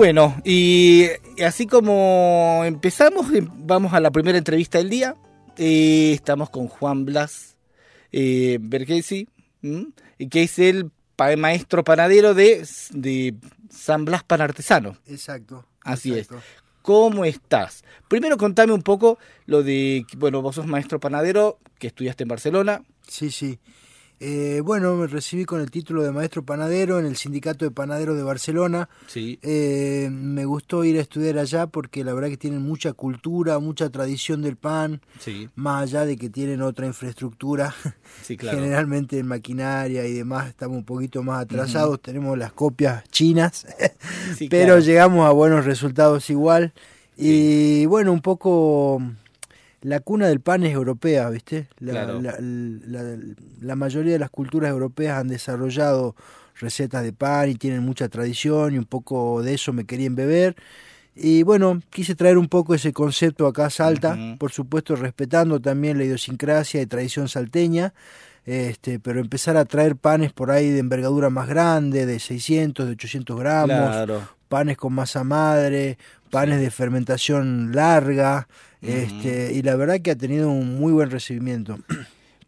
Bueno, y así como empezamos, em- vamos a la primera entrevista del día. Eh, estamos con Juan Blas eh, Bergesi, que es el pa- maestro panadero de, de San Blas Pan Artesano. Exacto. Así exacto. ¿Cómo estás? Primero contame un poco lo de, bueno, vos sos maestro panadero, que estudiaste en Barcelona. Sí, sí. Eh, bueno, me recibí con el título de maestro panadero en el Sindicato de Panaderos de Barcelona. Sí. Eh, me gustó ir a estudiar allá porque la verdad que tienen mucha cultura, mucha tradición del pan, Sí, más allá de que tienen otra infraestructura. sí, claro. Generalmente en maquinaria y demás estamos un poquito más atrasados, tenemos las copias chinas, Sí, pero claro. llegamos a buenos resultados igual. Y bueno, un poco la cuna del pan es europea, ¿viste? La, Claro. la- la- la mayoría de las culturas europeas han desarrollado recetas de pan y tienen mucha tradición y un poco de eso me quería embeber. Y bueno, quise traer un poco ese concepto acá a Salta, por supuesto respetando también la idiosincrasia y tradición salteña, este, pero empezar a traer panes por ahí de envergadura más grande, de 600, de 800 gramos, Claro. panes con masa madre, panes de fermentación larga, este, y la verdad que ha tenido un muy buen recibimiento.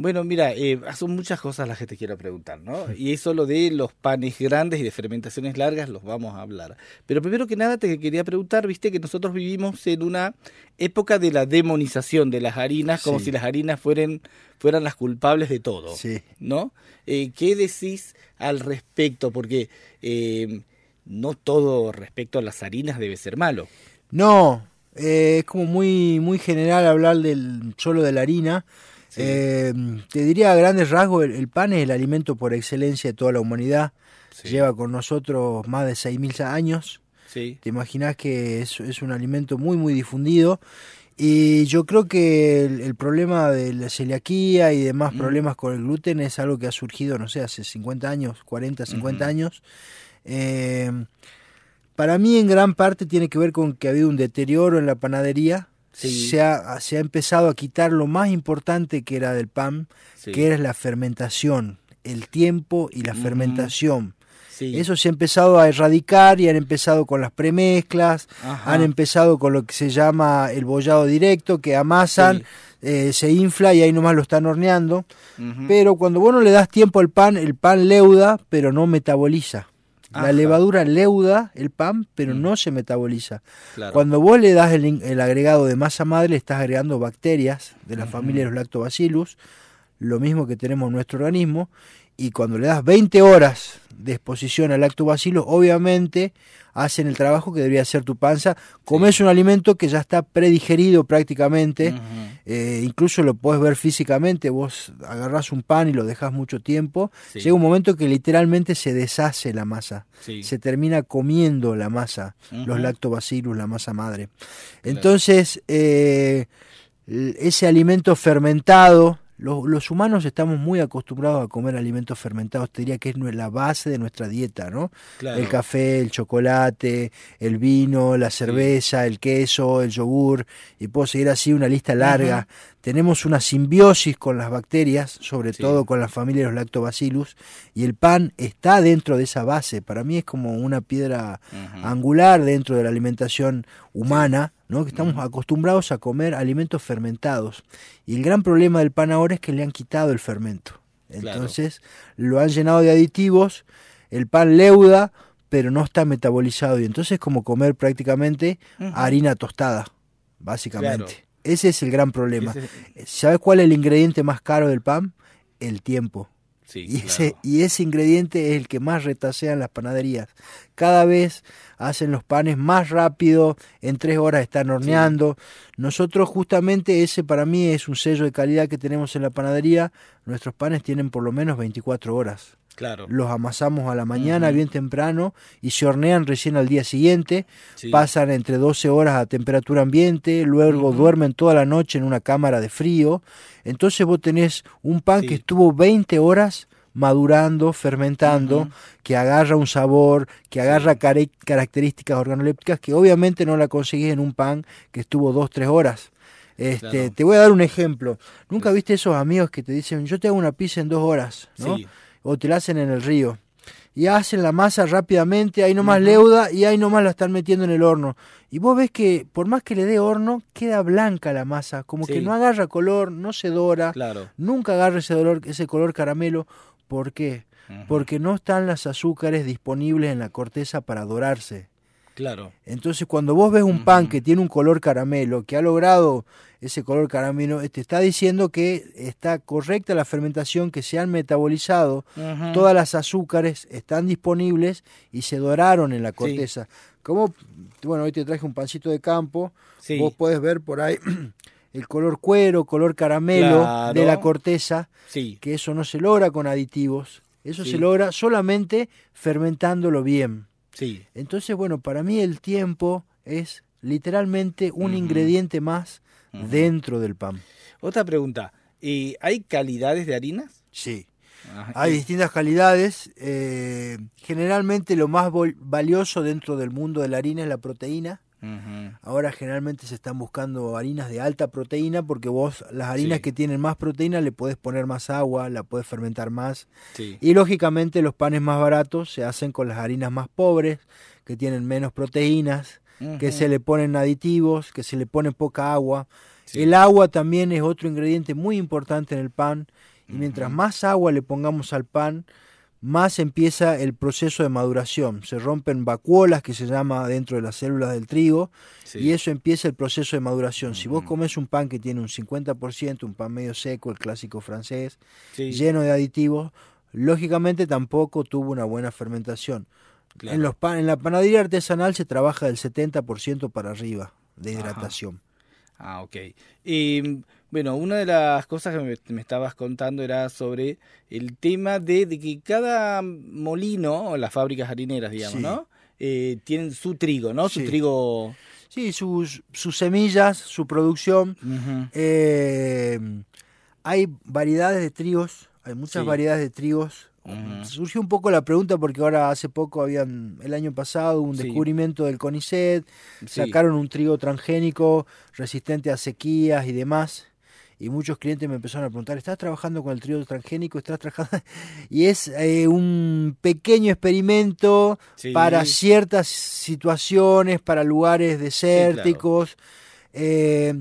Bueno, mira, eh, son muchas cosas las que te quiero preguntar, ¿no? Y eso lo de los panes grandes y de fermentaciones largas los vamos a hablar. Pero primero que nada te quería preguntar, viste que nosotros vivimos en una época de la demonización de las harinas, como Sí. si las harinas fueran, fueran las culpables de todo, Sí. ¿no? Eh, ¿Qué decís al respecto? Porque eh, no todo respecto a las harinas debe ser malo. No, eh, es como muy, muy general hablar del solo de la harina. Sí. Eh, te diría a grandes rasgos, el, el pan es el alimento por excelencia de toda la humanidad. Sí. Lleva con nosotros más de 6.000 años. Sí, Te imaginas que es, es un alimento muy, muy difundido. Y yo creo que el, el problema de la celiaquía y demás Mm. problemas con el gluten es algo que ha surgido, no sé, hace 50 años, 40, 50 Ujú. años. Eh, para mí en gran parte tiene que ver con que ha habido un deterioro en la panadería. Sí. Se, ha, se ha empezado a quitar lo más importante que era del pan, sí. que era la fermentación, el tiempo y la fermentación. sí. Eso se ha empezado a erradicar y han empezado con las premezclas, Ajá. han empezado con lo que se llama el bollado directo, que amasan, Sí. eh, se infla y ahí nomás lo están horneando. Pero cuando vos no le das tiempo al pan, el pan leuda, pero no metaboliza. Ajá. La levadura leuda el pan, pero Mm. no se metaboliza. Claro. Cuando vos le das el, agregado de masa madre, le estás agregando bacterias de la familia de los lactobacillus, lo mismo que tenemos en nuestro organismo, y cuando le das 20 horas de exposición al lactobacillus, obviamente hacen el trabajo que debería hacer tu panza. Comes un alimento que ya está predigerido prácticamente, eh, incluso lo puedes ver físicamente, vos agarrás un pan y lo dejas mucho tiempo, Sí. llega un momento que literalmente se deshace la masa, Sí. se termina comiendo la masa, los lactobacillus, la masa madre. Entonces, eh, ese alimento fermentado, Los, los humanos estamos muy acostumbrados a comer alimentos fermentados, te diría que es la base de nuestra dieta, ¿no? Claro. El café, el chocolate, el vino, la cerveza, el queso, el yogur, y puedo seguir así una lista larga. Tenemos una simbiosis con las bacterias, sobre Sí. todo con la familia de los lactobacillus, y el pan está dentro de esa base. Para mí es como una piedra angular dentro de la alimentación humana, ¿no? que estamos acostumbrados a comer alimentos fermentados. Y el gran problema del pan ahora es que le han quitado el fermento. Claro. Entonces lo han llenado de aditivos, el pan leuda, pero no está metabolizado. Y entonces es como comer prácticamente harina tostada, básicamente. Claro. Ese es el gran problema. ¿Sabes cuál es el ingrediente más caro del pan? El tiempo. Sí, Y, claro. ese, y ese ingrediente es el que más retasean las panaderías. Cada vez hacen los panes más rápido, en tres horas están horneando. Nosotros justamente ese para mí es un sello de calidad que tenemos en la panadería. Nuestros panes tienen por lo menos 24 horas. Claro. Los amasamos a la mañana bien temprano y se hornean recién al día siguiente. Sí. Pasan entre 12 horas a temperatura ambiente, luego duermen toda la noche en una cámara de frío. Entonces vos tenés un pan Sí. que estuvo 20 horas madurando, fermentando, que agarra un sabor, que agarra características organolépticas que obviamente no la conseguís en un pan que estuvo 2-3 horas. Este, Claro. Te voy a dar un ejemplo. ¿Nunca viste esos amigos que te dicen, yo te hago una pizza en dos horas? ¿no? Sí. O te la hacen en el río. Y hacen la masa rápidamente, ahí nomás leuda y ahí nomás la están metiendo en el horno. Y vos ves que por más que le dé horno, queda blanca la masa, como que no agarra color, no se dora, Claro. nunca agarra ese, dolor, ese color caramelo. ¿Por qué? Porque no están las azúcares disponibles en la corteza para dorarse. Claro. Entonces cuando vos ves un pan que tiene un color caramelo, que ha logrado ese color caramelo, te está diciendo que está correcta la fermentación, que se han metabolizado, todas las azúcares están disponibles y se doraron en la corteza. Como, bueno, hoy te traje un pancito de campo, Sí. vos podés ver por ahí el color cuero, color caramelo Claro. de la corteza, Sí. que eso no se logra con aditivos, eso se logra solamente fermentándolo bien. Sí. Entonces, bueno, para mí el tiempo es literalmente un ingrediente más Dentro del pan. Otra pregunta. ¿Y ¿Hay calidades de harinas? Sí. Hay distintas calidades. eh, generalmente lo más valioso dentro del mundo de la harina es la proteína. Ahora generalmente se están buscando harinas de alta proteína porque vos las harinas Sí. que tienen más proteína le podés poner más agua, la podés fermentar más. Sí. Y lógicamente los panes más baratos se hacen con las harinas más pobres, que tienen menos proteínas, que se le ponen aditivos, que se le pone poca agua. Sí. El agua también es otro ingrediente muy importante en el pan. Y mientras más agua le pongamos al pan, más empieza el proceso de maduración. Se rompen vacuolas, que se llama dentro de las células del trigo, Sí. y eso empieza el proceso de maduración. Si vos comes un pan que tiene un 50%, un pan medio seco, el clásico francés, Sí. lleno de aditivos, lógicamente tampoco tuvo una buena fermentación. Claro. En, los pan, en la panadería artesanal se trabaja del 70% para arriba de Ajá. hidratación. Ah, ok. Y bueno, una de las cosas que me, me estabas contando era sobre el tema de, de que cada molino, o las fábricas harineras, digamos, Sí. ¿no? Eh, tienen su trigo, ¿no? Su trigo. Sí, sus, sus semillas, su producción. Eh, hay variedades de trigos, hay muchas Sí. variedades de trigos. Ujú. Surgió un poco la pregunta porque ahora hace poco habían, el año pasado, un Sí. descubrimiento del CONICET, Sí. sacaron un trigo transgénico resistente a sequías y demás. Y muchos clientes me empezaron a preguntar, ¿estás trabajando con el trigo transgénico? ¿Estás trabajando? Y es eh, un pequeño experimento Sí. para ciertas situaciones, para lugares desérticos. Eh,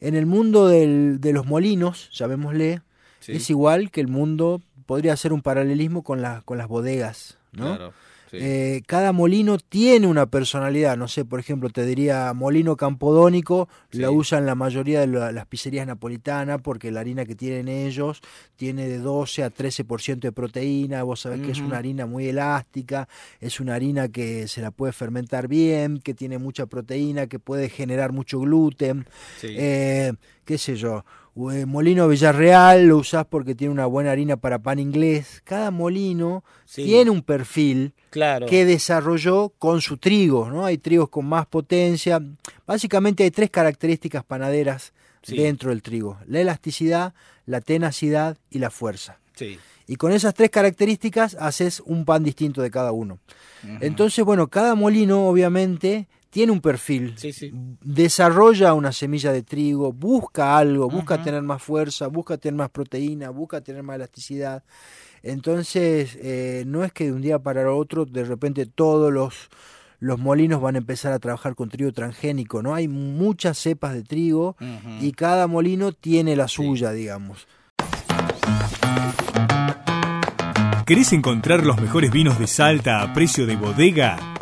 en el mundo del- de los molinos, llamémosle, es igual que el mundo, podría ser un paralelismo con, la- con las bodegas, ¿no? Claro. sí. Eh, cada molino tiene una personalidad, no sé, por ejemplo, te diría molino campodónico, la usan la mayoría de la- las pizzerías napolitanas porque la harina que tienen ellos tiene de 12 a 13% de proteína, vos sabés que es una harina muy elástica, es una harina que se la puede fermentar bien, que tiene mucha proteína, que puede generar mucho gluten, Sí. eh, qué sé yo, eh, molino Villarreal lo usás porque tiene una buena harina para pan inglés. Cada molino Sí. tiene un perfil claro. que desarrolló con su trigo, ¿no? Hay trigos con más potencia. Básicamente hay tres características panaderas Sí. dentro del trigo. La elasticidad, la tenacidad y la fuerza. Sí. Y con esas tres características haces un pan distinto de cada uno. Entonces, bueno, cada molino obviamente tiene un perfil. Sí, sí. Desarrolla una semilla de trigo, busca algo, busca tener más fuerza, busca tener más proteína, busca tener más elasticidad. Entonces, eh, no es que de un día para otro de repente todos los, los molinos van a empezar a trabajar con trigo transgénico, ¿no? Hay muchas cepas de trigo y cada molino tiene la suya, digamos. ¿Querés encontrar los mejores vinos de Salta a precio de bodega?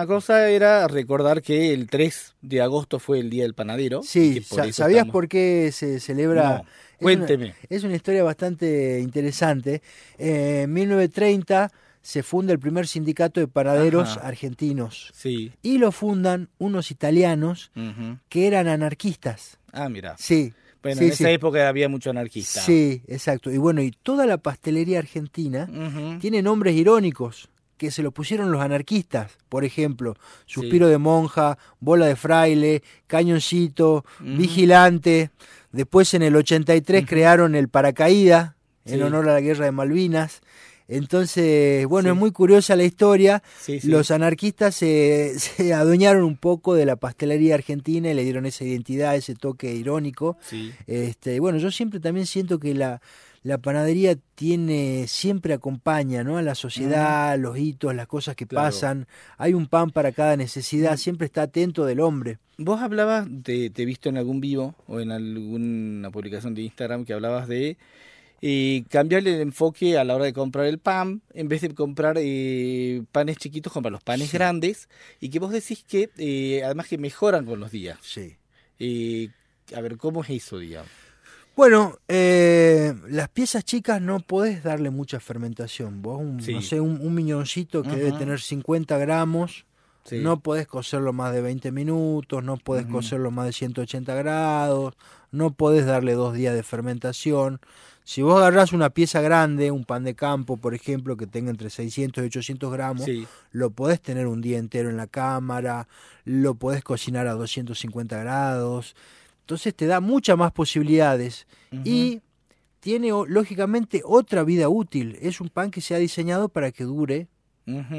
Una cosa era recordar que el 3 de agosto fue el Día del Panadero. Sí, por ¿sabías estamos- por qué se celebra? No, Es una- cuénteme. Es una, historia bastante interesante. Eh, en 1930 se funda el primer sindicato de panaderos Ajá. argentinos Sí. y lo fundan unos italianos que eran anarquistas. Ah, mira. Sí. Bueno, sí, en esa sí. época había mucho anarquista. Sí, exacto. Y bueno, y toda la pastelería argentina tiene nombres irónicos que se lo pusieron los anarquistas, por ejemplo, Suspiro de Monja, Bola de Fraile, Cañoncito. Vigilante. Después en el 83 crearon el Paracaída en Sí. honor a la Guerra de Malvinas. Entonces, bueno, Sí. es muy curiosa la historia. Sí, sí. Los anarquistas se, se adueñaron un poco de la pastelería argentina y le dieron esa identidad, ese toque irónico. Este, bueno, yo siempre también siento que la, la panadería tiene, siempre acompaña ¿no? a la sociedad, los hitos, las cosas que Claro. pasan. Hay un pan para cada necesidad, siempre está atento del hombre. Vos hablabas, de, te he visto en algún vivo o en alguna publicación de Instagram que hablabas de eh, cambiarle el enfoque a la hora de comprar el pan, en vez de comprar eh, panes chiquitos, comprar los panes grandes, y que vos decís que eh, además que mejoran con los días. Sí. Eh, a ver, ¿cómo es eso, digamos? Bueno, eh, las piezas chicas no podés darle mucha fermentación. Vos, un, Sí. no sé, un, un miñoncito que debe tener 50 gramos, Sí. no podés cocerlo más de 20 minutos, no podés Ujú. cocerlo más de 180 grados, no podés darle dos días de fermentación. Si vos agarrás una pieza grande, un pan de campo, por ejemplo, que tenga entre 600 y 800 gramos, Sí. lo podés tener un día entero en la cámara, lo podés cocinar a 250 grados. Entonces te da muchas más posibilidades y tiene lógicamente otra vida útil. Es un pan que se ha diseñado para que dure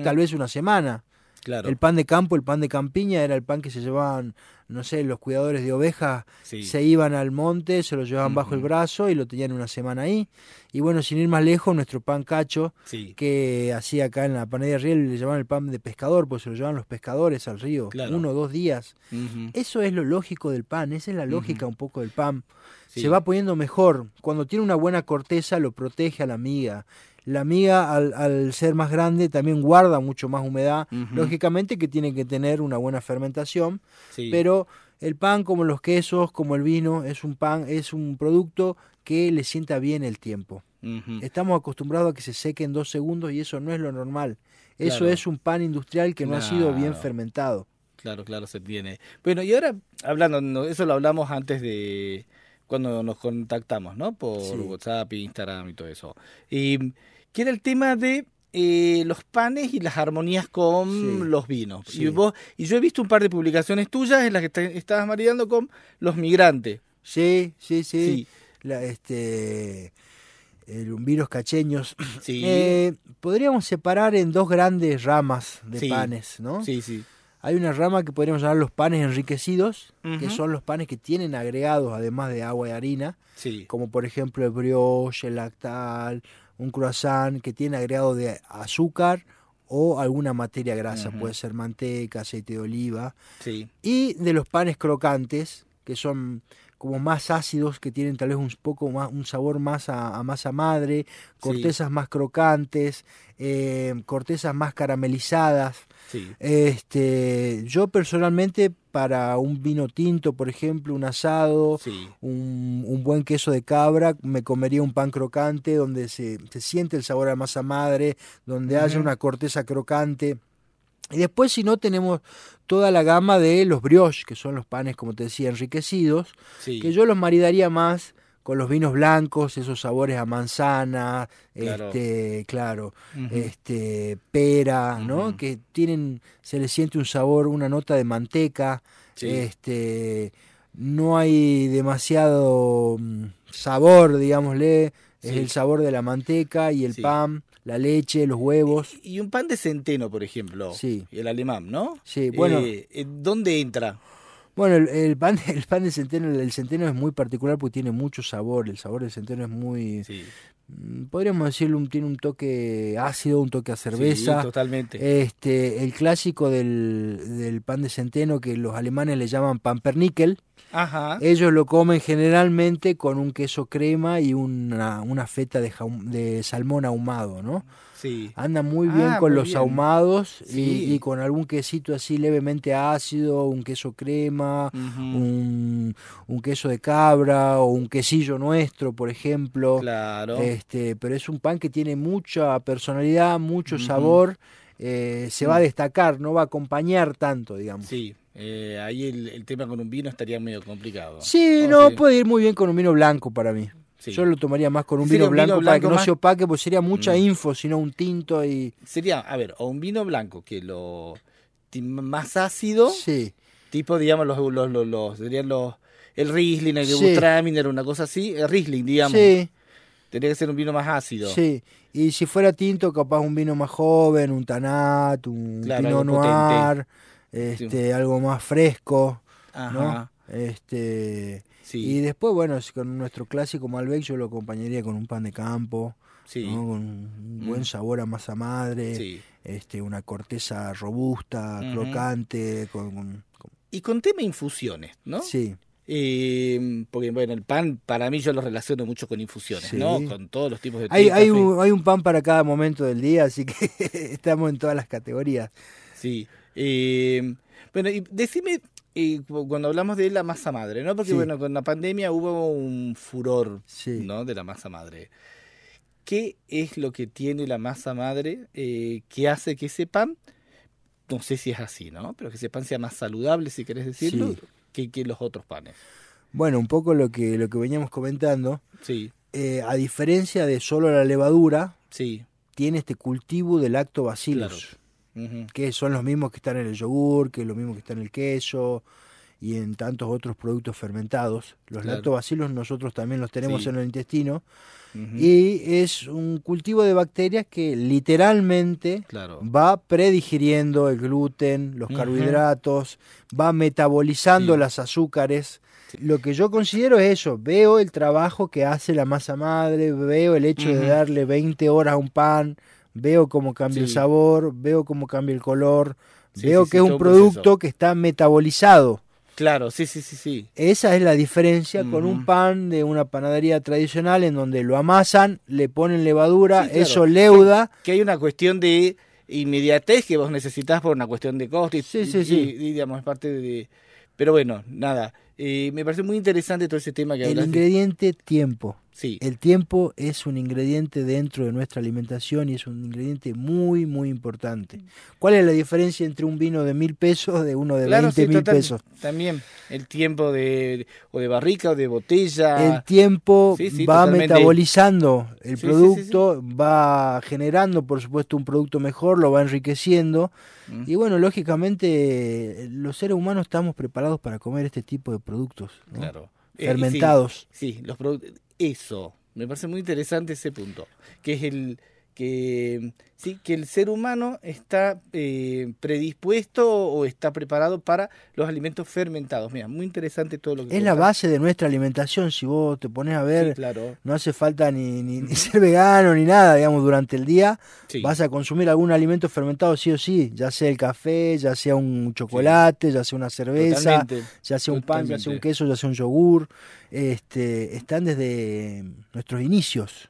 tal vez una semana. Claro. El pan de campo, el pan de campiña era el pan que se llevaban, no sé, los cuidadores de ovejas Sí. se iban al monte, se lo llevaban bajo el brazo y lo tenían una semana ahí. Y bueno, sin ir más lejos, nuestro pan cacho, Sí. que hacía acá en la panadería Riel, le llamaban el pan de pescador, pues se lo llevaban los pescadores al río, Claro. uno o dos días. Eso es lo lógico del pan, esa es la lógica un poco del pan. Sí. Se va poniendo mejor. Cuando tiene una buena corteza lo protege a la miga. La miga al, al ser más grande también guarda mucho más humedad. Lógicamente que tiene que tener una buena fermentación, Sí. pero el pan como los quesos, como el vino, es un pan, es un producto que le sienta bien el tiempo. Estamos acostumbrados a que se seque en dos segundos y eso no es lo normal. Eso Claro. es un pan industrial que no ha sido bien fermentado. Claro, claro, se tiene. Bueno, y ahora, hablando, eso lo hablamos antes de cuando nos contactamos, ¿no? Por Sí. WhatsApp, Instagram y todo eso. Y que era el tema de eh, los panes y las armonías con Sí. los vinos. Sí. Y, vos, y yo he visto un par de publicaciones tuyas en las que te- estabas maridando con los migrantes. Sí, sí, sí. Sí. La, este, el vinos cacheños. Sí. Eh, podríamos separar en dos grandes ramas de panes, ¿no? Sí, sí. Hay una rama que podríamos llamar los panes enriquecidos, que son los panes que tienen agregados, además de agua y harina, Sí. como por ejemplo el brioche, el lactal, un croissant que tiene agregado de azúcar o alguna materia grasa, puede ser manteca, aceite de oliva, Sí. y de los panes crocantes, que son como más ácidos que tienen tal vez un poco más un sabor más a, a masa madre, cortezas más crocantes, eh, cortezas más caramelizadas. Sí. Este, yo personalmente para un vino tinto, por ejemplo, un asado, Sí. un, un buen queso de cabra, me comería un pan crocante donde se, se siente el sabor a masa madre, donde haya una corteza crocante. Y después, si no, tenemos toda la gama de los brioches, que son los panes, como te decía, enriquecidos, Sí. que yo los maridaría más con los vinos blancos, esos sabores a manzana, Claro. este, claro, este, pera, ¿no? Que tienen, se le siente un sabor, una nota de manteca, Sí. este, no hay demasiado mm, sabor, digámosle, es el sabor de la manteca y el Sí. pan, la leche, los huevos. Y un pan de centeno, por ejemplo. Sí. El alemán, ¿no? Sí, bueno. Eh, ¿Dónde entra? Bueno, el, el pan, el pan de centeno, el centeno es muy particular porque tiene mucho sabor. El sabor del centeno es muy, Sí. mm, podríamos decirlo, un- tiene un toque ácido, un toque a Sí, cerveza. totalmente. este, el clásico del, del pan de centeno que los alemanes le llaman pampernickel, Ajá. ellos lo comen generalmente con un queso crema y una, una feta de, jaum- de salmón ahumado, ¿no? Sí. Anda muy bien Ah, con muy los bien. ahumados y- Sí. y, con algún quesito así levemente ácido, un queso crema, un, un queso de cabra o un quesillo nuestro, por ejemplo. Claro. Este, pero es un pan que tiene mucha personalidad, mucho sabor, eh, se va a destacar, no va a acompañar tanto, digamos. Sí. Eh, ahí el, el tema con un vino estaría medio complicado. Sí, no, sí. puede ir muy bien con un vino blanco para mí. Sí. Yo lo tomaría más con un vino un vino blanco, para que no se opaque, porque sería mucha Mm. info, sino un tinto y... Sería, a ver, o un vino blanco que lo más ácido, Sí, tipo, digamos, los, los, los, los- serían los el Riesling, el Sí. Una cosa así, el Riesling, digamos. sí, Tendría que ser un vino más ácido. sí. Y si fuera tinto, capaz un vino más joven, un Tanat, un Claro, Pinot potente. Este, algo más fresco, Ajá. ¿no? Este... Sí. Y después, bueno, con nuestro clásico Malbec yo lo acompañaría con un pan de campo, sí. ¿no? con un buen Mm. sabor a masa madre, sí. este, una corteza robusta, Ujú. crocante, con, Y con tema infusiones, ¿no? sí, Eh, porque, bueno, el pan, para mí yo lo relaciono mucho con infusiones, Sí. ¿no? Con todos los tipos de hay, hay, un, hay un pan para cada momento del día, así que estamos en todas las categorías. Sí. Eh, bueno, y decime, cu- cuando hablamos de la masa madre, ¿no? Porque, Sí. bueno, con la pandemia hubo un furor, Sí. ¿no? De la masa madre. ¿Qué es lo que tiene la masa madre eh, que hace que ese pan, no sé si es así, ¿no? Pero que ese pan sea más saludable, si querés decirlo, Sí. que, que los otros panes. Bueno, un poco lo que, lo que veníamos comentando, Sí, eh, a diferencia de solo la levadura, sí, tiene este cultivo de lactobacillus. Que son los mismos que están en el yogur, que es lo mismo que está en el queso y en tantos otros productos fermentados. Los Claro. lactobacilos nosotros también los tenemos Sí. en el intestino y es un cultivo de bacterias que literalmente claro. va predigiriendo el gluten, los carbohidratos, va metabolizando Sí. las azúcares. Lo que yo considero es eso, veo el trabajo que hace la masa madre, veo el hecho de darle 20 horas a un pan, veo cómo cambia el sabor, veo cómo cambia el color, Sí, veo sí, que es un producto que está metabolizado. Claro, sí, sí, sí, sí. Esa es la diferencia con un pan de una panadería tradicional en donde lo amasan, le ponen levadura, claro. eso leuda. Que hay una cuestión de inmediatez que vos necesitas por una cuestión de costo. Y, Sí, sí, y- sí. y, digamos, es parte de... Pero bueno, nada. eh, me parece muy interesante todo ese tema que El hablaste. ingrediente tiempo. Sí, El tiempo es un ingrediente dentro de nuestra alimentación y es un ingrediente muy, muy importante. ¿Cuál es la diferencia entre un vino de mil pesos de uno de claro, 20 sí, mil total- pesos? También el tiempo de o de barrica o de botella. El tiempo Sí, va totalmente. metabolizando el producto, va generando, por supuesto, un producto mejor, lo va enriqueciendo. Mm. Y bueno, lógicamente, los seres humanos estamos preparados para comer este tipo de productos. ¿no? Claro. Eh, Fermentados. Sí, los productos. Eso. Me parece muy interesante ese punto. Que es el que sí que el ser humano está eh, predispuesto o está preparado para los alimentos fermentados. Mira, muy interesante todo lo que Es la base de nuestra alimentación. Si vos te pones a ver, Sí, claro. no hace falta ni, ni- ni ser vegano ni nada, digamos, durante el día. Sí. Vas a consumir algún alimento fermentado sí o sí, ya sea el café, ya sea un chocolate, ya sea una cerveza, Totalmente. ya sea un pan, ya sea un queso, ya sea un yogur. Este, están desde nuestros inicios.